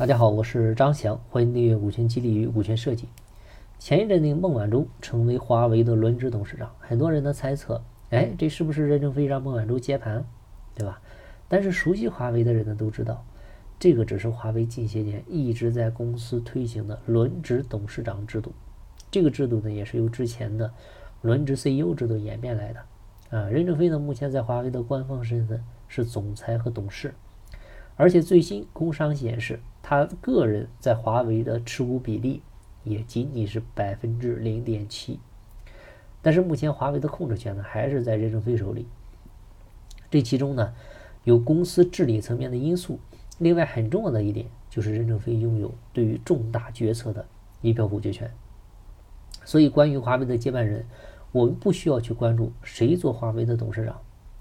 大家好，我是张翔，欢迎订阅股权激励与股权设计。前一阵那个孟晚舟成为华为的轮值董事长，很多人的猜测，哎，这是不是任正非让孟晚舟接盘，对吧？但是熟悉华为的人呢都知道，这个只是华为近些年一直在公司推行的轮值董事长制度。这个制度呢也是由之前的轮值 CEO 制度演变来的。啊，任正非呢目前在华为的官方身份是总裁和董事。而且最新工商显示，他个人在华为的持股比例也仅仅是百分之零点七。但是目前华为的控制权呢，还是在任正非手里。这其中呢，有公司治理层面的因素。另外很重要的一点就是，任正非拥有对于重大决策的一票否决权。所以，关于华为的接班人，我们不需要去关注谁做华为的董事长，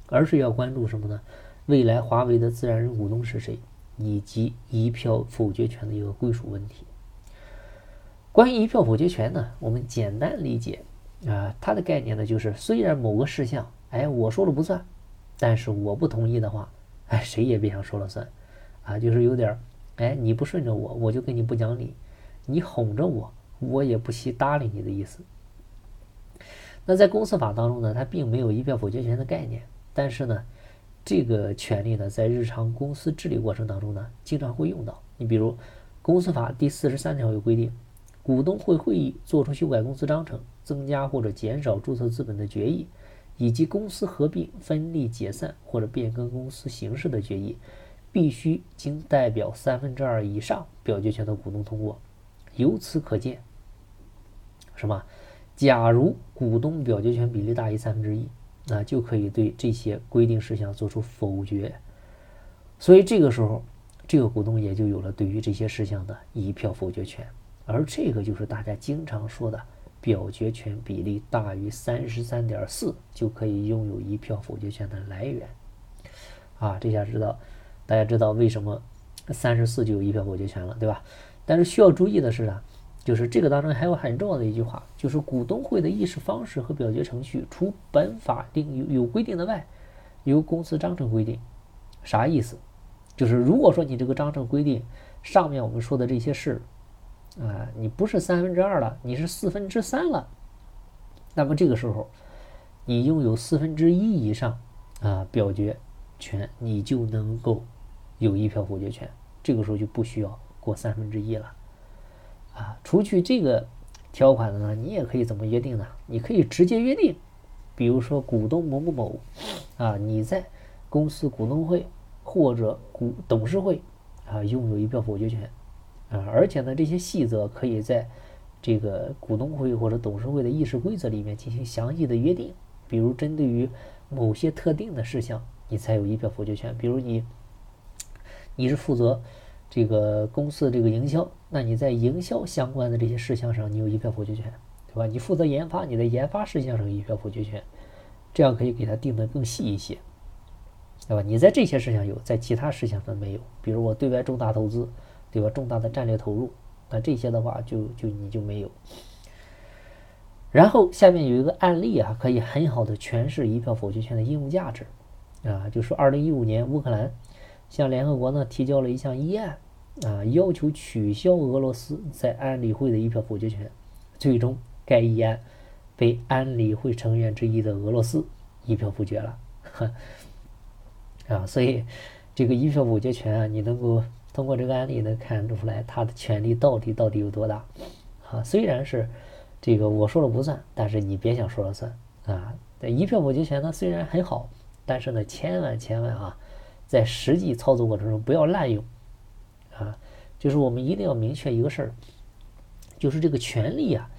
而是要关注什么呢？未来华为的自然人股东是谁，以及一票否决权的一个归属问题。关于一票否决权呢，我们简单理解啊，它的概念呢就是，虽然某个事项，哎，我说了不算，但是我不同意的话，哎，谁也别想说了算，啊，就是有点，哎，你不顺着我，我就跟你不讲理，你哄着我，我也不惜搭理你的意思。那在公司法当中呢，它并没有一票否决权的概念，但是呢。这个权利呢，在日常公司治理过程当中呢，经常会用到。你比如，公司法第四十三条有规定，股东会会议作出修改公司章程、增加或者减少注册资本的决议，以及公司合并、分立、解散或者变更公司形式的决议，必须经代表三分之二以上表决权的股东通过。由此可见，什么？假如股东表决权比例大于三分之一。那就可以对这些规定事项做出否决，所以这个时候，这个股东也就有了对于这些事项的一票否决权，而这个就是大家经常说的表决权比例大于三十三点四就可以拥有一票否决权的来源。啊，这下知道，大家知道为什么三十四就有一票否决权了，对吧？但是需要注意的是啊。就是这个当中还有很重要的一句话，就是股东会的议事方式和表决程序，除本法定有有规定的外，由公司章程规定。啥意思？就是如果说你这个章程规定上面我们说的这些事，啊，你不是三分之二了，你是四分之三了，那么这个时候，你拥有四分之一以上啊表决权，你就能够有一票否决权。这个时候就不需要过三分之一了。啊，除去这个条款的呢，你也可以怎么约定呢？你可以直接约定，比如说股东某某某，啊，你在公司股东会或者股董事会啊，拥有一票否决权，啊，而且呢，这些细则可以在这个股东会或者董事会的议事规则里面进行详细的约定。比如针对于某些特定的事项，你才有一票否决权。比如你，你是负责。这个公司的这个营销，那你在营销相关的这些事项上，你有一票否决权，对吧？你负责研发，你在研发事项上有一票否决权，这样可以给它定的更细一些，对吧？你在这些事项有，在其他事项上没有。比如我对外重大投资，对吧？重大的战略投入，那这些的话就就你就没有。然后下面有一个案例啊，可以很好的诠释一票否决权的应用价值啊，就说二零一五年乌克兰。向联合国呢提交了一项议案，啊，要求取消俄罗斯在安理会的一票否决权。最终，该议案被安理会成员之一的俄罗斯一票否决了。啊，所以这个一票否决权啊，你能够通过这个案例能看出来他的权力到底到底有多大。啊，虽然是这个我说了不算，但是你别想说了算啊。这一票否决权呢虽然很好，但是呢千万千万啊。在实际操作过程中不要滥用，就是我们一定要明确一个事儿，就是这个权利啊，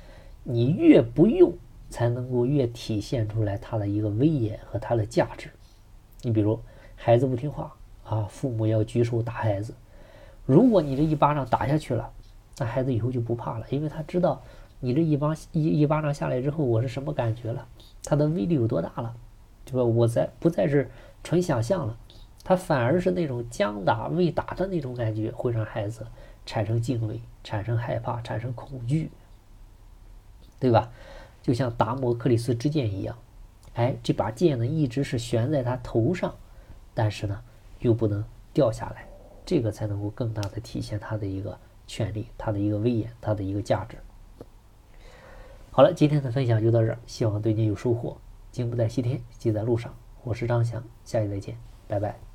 你越不用，才能够越体现出来它的一个威严和它的价值。你比如孩子不听话啊，父母要举手打孩子，如果你这一巴掌打下去了，那孩子以后就不怕了，因为他知道你这一巴一一巴掌下来之后我是什么感觉了，它的威力有多大了，对吧？我在不再是纯想象了。他反而是那种将打未打的那种感觉，会让孩子产生敬畏、产生害怕、产生恐惧，对吧？就像达摩克里斯之剑一样，哎，这把剑呢一直是悬在他头上，但是呢又不能掉下来。这个才能够更大的体现他的一个权利、他的一个威严、他的一个价值。好了，今天的分享就到这儿，希望对你有收获。经不在西天，记在路上。我是张翔，下期再见，拜拜。